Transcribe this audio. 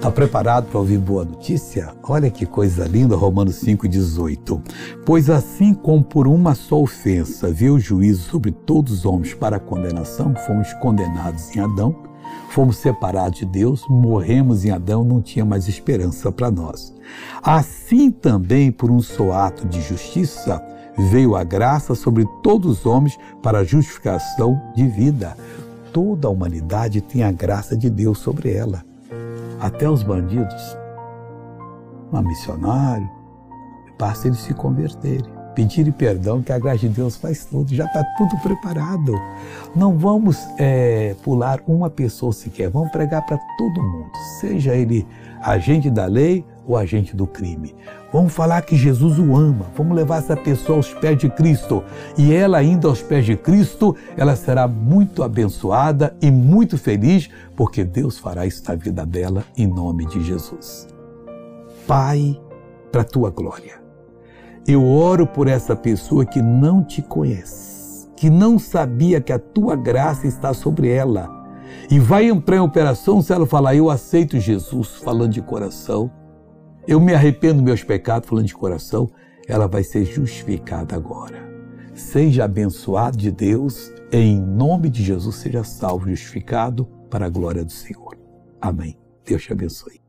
Está preparado para ouvir boa notícia? Olha que coisa linda, Romanos 5,18. Pois assim como por uma só ofensa veio o juízo sobre todos os homens para a condenação, fomos condenados em Adão, fomos separados de Deus, morremos em Adão, não tinha mais esperança para nós. Assim também, por um só ato de justiça, veio a graça sobre todos os homens para a justificação de vida. Toda a humanidade tem a graça de Deus sobre ela até os bandidos, um missionário, basta eles se converterem, pedirem perdão, que a graça de Deus faz tudo, já está tudo preparado. Não vamos é, pular uma pessoa sequer, vamos pregar para todo mundo, seja ele agente da lei ou agente do crime. Vamos falar que Jesus o ama, vamos levar essa pessoa aos pés de Cristo. E ela, indo aos pés de Cristo, ela será muito abençoada e muito feliz, porque Deus fará na vida dela, em nome de Jesus. Pai, para a tua glória, eu oro por essa pessoa que não te conhece, que não sabia que a tua graça está sobre ela. E vai entrar em operação se ela falar, eu aceito Jesus, falando de coração eu me arrependo dos meus pecados, falando de coração, ela vai ser justificada agora. Seja abençoado de Deus, em nome de Jesus, seja salvo, justificado para a glória do Senhor. Amém. Deus te abençoe.